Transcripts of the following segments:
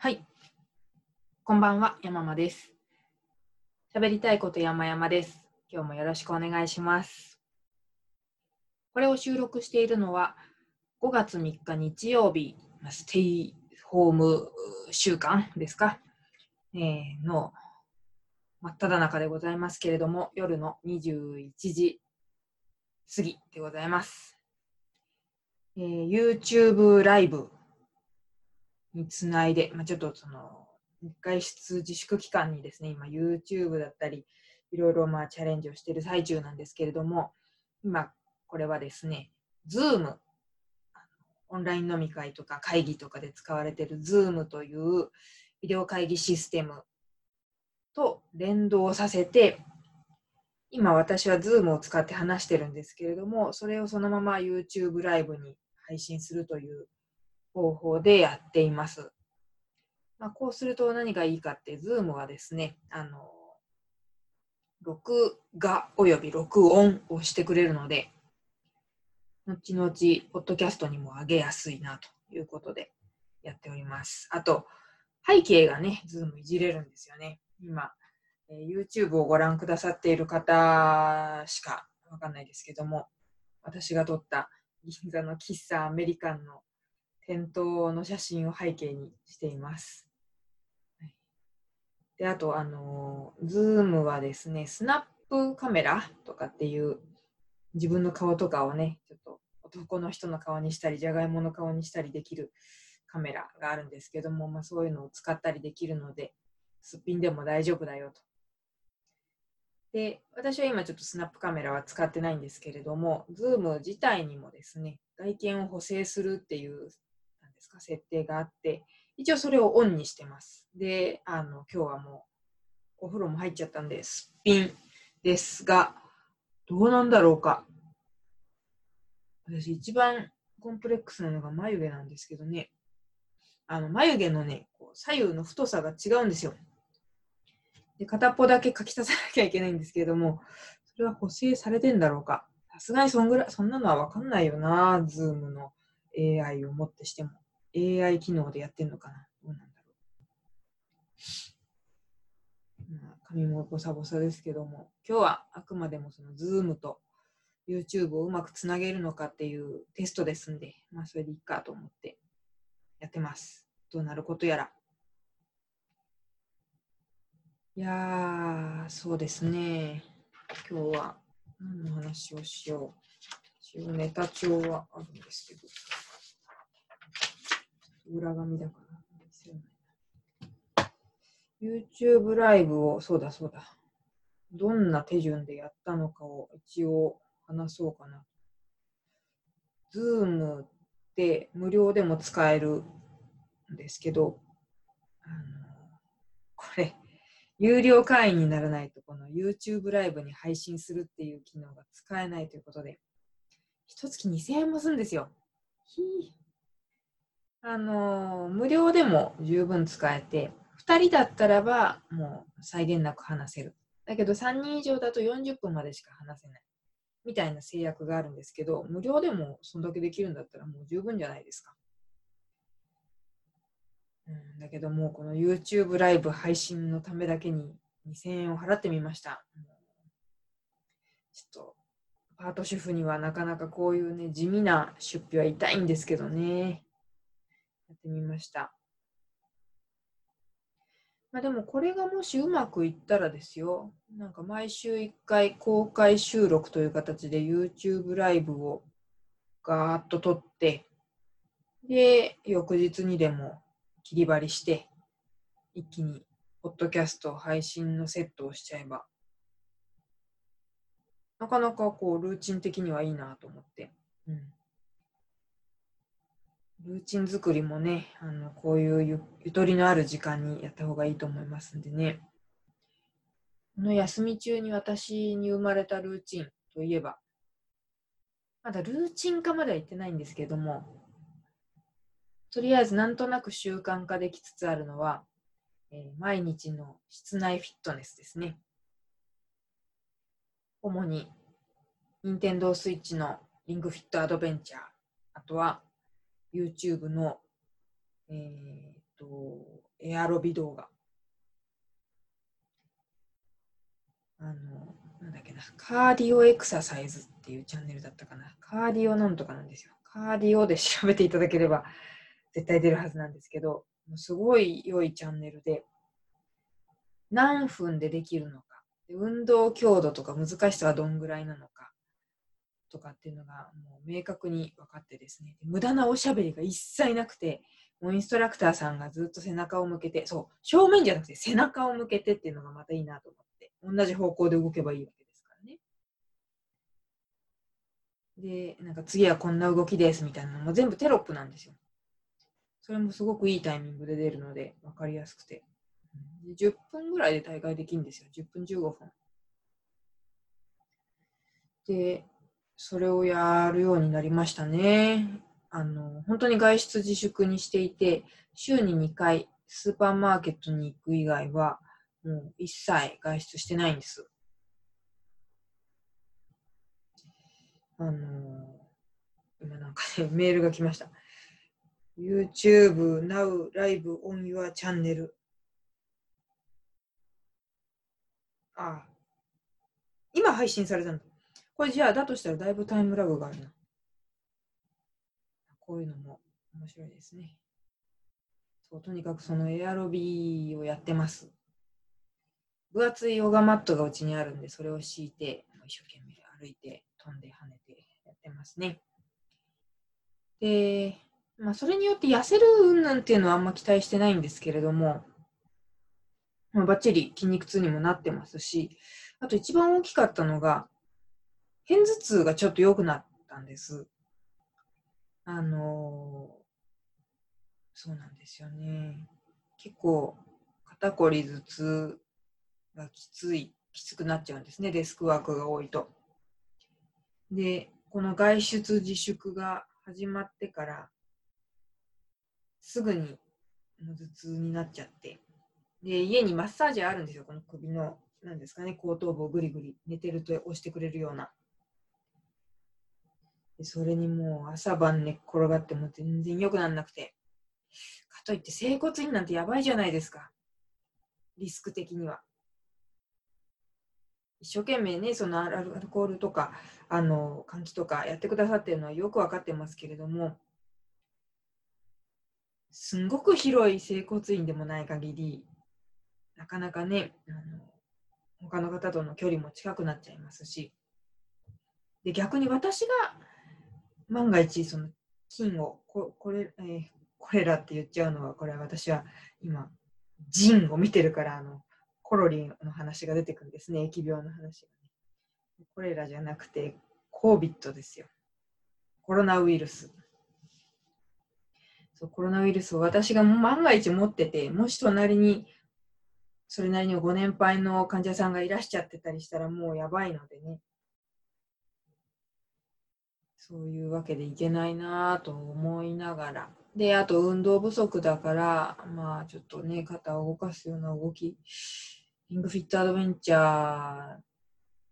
はい。こんばんは、山間です。喋りたいこと山々です。今日もよろしくお願いします。これを収録しているのは5月3日日曜日、ステイホーム週間ですか、えーの真っ只中でございますけれども、夜の21時過ぎでございます。えー YouTube ライブにつないで、まあ、ちょっとその外出自粛期間にですね、今 YouTube だったり、いろいろまあチャレンジをしている最中なんですけれども、今これはですね、Zoom、オンライン飲み会とか会議とかで使われている Zoom というビデオ会議システムと連動させて、今私は Zoom を使って話してるんですけれども、それをそのまま YouTube ライブに配信するという方法でやっています。まあ、こうすると何がいいかって、Zoom はですね、あの、録画および録音をしてくれるので、後々、ポッドキャストにも上げやすいなということでやっております。あと、背景がね、Zoom いじれるんですよね。今、えー YouTube をご覧くださっている方しかわかんないですけども、私が撮った銀座の喫茶アメリカンの店頭の写真を背景にしています。で、あと、あのー、Zoom はですね、スナップカメラとかっていう自分の顔とかをね、ちょっと男の人の顔にしたり、じゃがいもの顔にしたりできるカメラがあるんですけども、まあ、そういうのを使ったりできるので、すっぴんでも大丈夫だよと。で、私は今ちょっとスナップカメラは使ってないんですけれども、Zoom 自体にもですね、外見を補正するっていう、ですか、設定があって、一応それをオンにしてます。で、あの、今日はもうお風呂も入っちゃったんで、すっぴんですが、どうなんだろうか。私一番コンプレックスなのが眉毛なんですけどね、あの、眉毛のね、こう左右の太さが違うんですよ。で、片っぽだけ書き足さなきゃいけないんですけれども、それは補正されてんだろうか。さすがにそんぐらい、そんなのはわかんないよな、 Zoom の AI をもってしても。AI 機能でやってんのかな？どうなんだろう？まあ、髪もボサボサですけども、今日はあくまでもそのズームと YouTube をうまくつなげるのかっていうテストですんで、まあそれでいいかと思ってやってます。どうなることやら。いやー、そうですね。今日は何の話をしよう。一応ネタ帳はあるんですけど、裏紙だから見せないな。YouTube ライブを、そうだそうだ。どんな手順でやったのかを一応話そうかな。Zoom って無料でも使えるんですけど、あのこれ、有料会員にならないと、この YouTube ライブに配信するっていう機能が使えないということで、一月2000円もするんですよ。ひーあの無料でも十分使えて、2人だったらばもう際限なく話せる。だけど3人以上だと40分までしか話せない。みたいな制約があるんですけど、無料でもそんだけできるんだったらもう十分じゃないですか。うん、だけどもうこの YouTube ライブ配信のためだけに2000円を払ってみました。ちょっとパート主婦にはなかなかこういうね地味な出費は痛いんですけどね。やってみました。まあでもこれがもしうまくいったらですよ、なんか毎週1回公開収録という形で YouTube ライブをガーッと撮って、で、翌日にでも切り張りして、一気にポッドキャスト配信のセットをしちゃえば、なかなかこうルーチン的にはいいなと思って。うんルーチン作りもね、あのこういうゆゆとりのある時間にやった方がいいと思いますんでね。この休み中に私に生まれたルーチンといえば、まだルーチン化までは言ってないんですけども、とりあえずなんとなく習慣化できつつあるのは、えー毎日の室内フィットネスですね。主に、任天堂スイッチのリングフィットアドベンチャー、あとは YouTube の、えーとエアロビ動画。あの、なんだっけな、カーディオエクササイズっていうチャンネルだったかな。カーディオなんとかなんですよ。カーディオで調べていただければ絶対出るはずなんですけど、すごい良いチャンネルで、何分でできるのか、運動強度とか難しさはどんぐらいなのか、とかっていうのがもう明確に分かってですね、無駄なおしゃべりが一切なくて、もうインストラクターさんがずっと背中を向けて、そう、正面じゃなくて背中を向けてっていうのがまたいいなと思って、同じ方向で動けばいいわけですからね。で、なんか次はこんな動きですみたいなのも全部テロップなんですよ。それもすごくいいタイミングで出るので分かりやすくて。10分ぐらいで大会できるんですよ。10分15分。で、それをやるようになりましたね。あの、本当に外出自粛にしていて、週に2回スーパーマーケットに行く以外は、もう一切外出してないんです。あの今なんかね、メールが来ました。YouTube Now Live on Your Channel ああ。今配信されたんだ。これじゃあ、だとしたらだいぶタイムラグがあるな。こういうのも面白いですね。そうとにかくそのエアロビーをやってます。分厚いヨガマットがうちにあるんで、それを敷いて、一生懸命歩いて、飛んで跳ねてやってますね。で、まあ、それによって痩せるうんぬんていうのはあんま期待してないんですけれども、まあ、バッチリ筋肉痛にもなってますし、あと一番大きかったのが、片頭痛がちょっと良くなったんです。あのー、そうなんですよね。結構、肩こり頭痛がきつい、きつくなっちゃうんですね、デスクワークが多いと。で、この外出自粛が始まってから、すぐに頭痛になっちゃって、で、家にマッサージあるんですよ、この首の、なんですかね、後頭部をぐりぐり、寝てると押してくれるような。それにもう朝晩寝っ転がっても全然良くならなくて。かといって整骨院なんてやばいじゃないですか。リスク的には。一生懸命ね、そのアルコールとか、あの、換気とかやってくださってるのはよく分かってますけれども、すんごく広い整骨院でもない限り、なかなかね、あの他の方との距離も近くなっちゃいますし、で逆に私が万が一その菌をここれ、えー、コレラって言っちゃうのはこれは私は今ジンを見てるからあのコロリンの話が出てくるんですね。疫病の話がね。コレラじゃなくてコービットですよ。コロナウイルス。そうコロナウイルスを私が万が一持っててもし隣にそれなりにご年配の患者さんがいらっしゃってたりしたらもうやばいのでね。そういうわけでいけないなと思いながら。であと運動不足だからまあちょっとね肩を動かすような動き。リングフィットアドベンチャー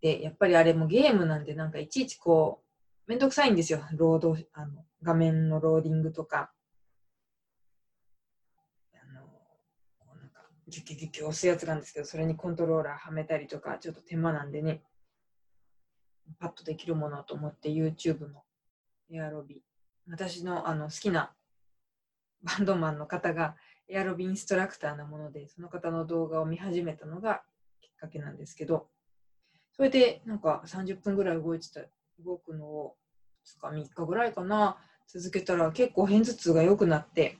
でやっぱりあれもゲームなんでなんかいちいちこうめんどくさいんですよ。ロードあの画面のローディングとか。ギュキュギュキュ押すやつなんですけど、それにコントローラーはめたりとか、ちょっと手間なんでね、パッとできるものと思って YouTube のエアロビ。私のあの好きなバンドマンの方がエアロビインストラクターなもので、その方の動画を見始めたのがきっかけなんですけど、それでなんか30分ぐらい動いてた、動くのを2日、3日ぐらいかな、続けたら結構片頭痛が良くなって、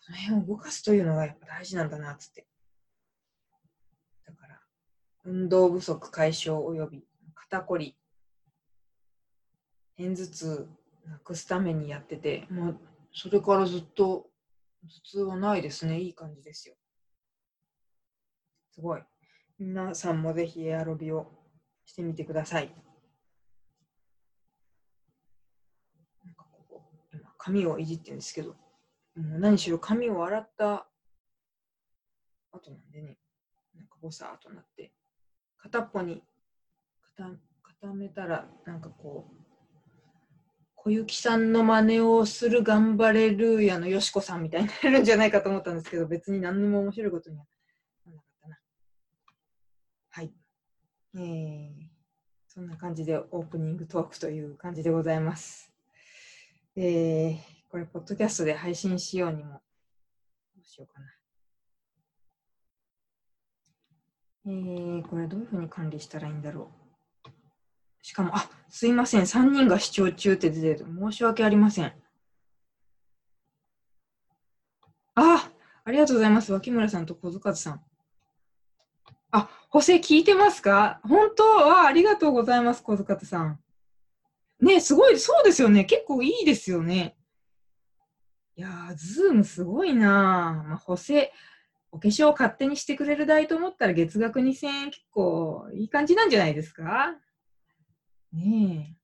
その辺を動かすというのがやっぱ大事なんだなっつって。だから、運動不足解消および肩こり、片頭痛なくすためにやってて、もうそれからずっと頭痛はないですね。いい感じですよ。すごい。皆さんもぜひエアロビをしてみてください。なんかここ今髪をいじってるんですけど、もう何しろ髪を洗った後なんでね、なんかボサーとなって、片っぽに固めたら、なんかこう、小雪さんの真似をする頑張れるやのよしこさんみたいになるんじゃないかと思ったんですけど、別に何にも面白いことにはならなかったな。はい。えー、そんな感じでオープニングトークという感じでございます。えー、これ、ポッドキャストで配信しようにも、どうしようかな。えー、これどういうふうに管理したらいいんだろう。しかも、あ、すいません、3人が視聴中って出てる。申し訳ありません。あ、ありがとうございます。脇村さんと小塚さん。あ、補正聞いてますか？本当はありがとうございます、小塚さん。ね、すごい、そうですよね。結構いいですよね。いやー、ズームすごいなまあ、補正、お化粧勝手にしてくれる代と思ったら月額2000円結構いい感じなんじゃないですか？ね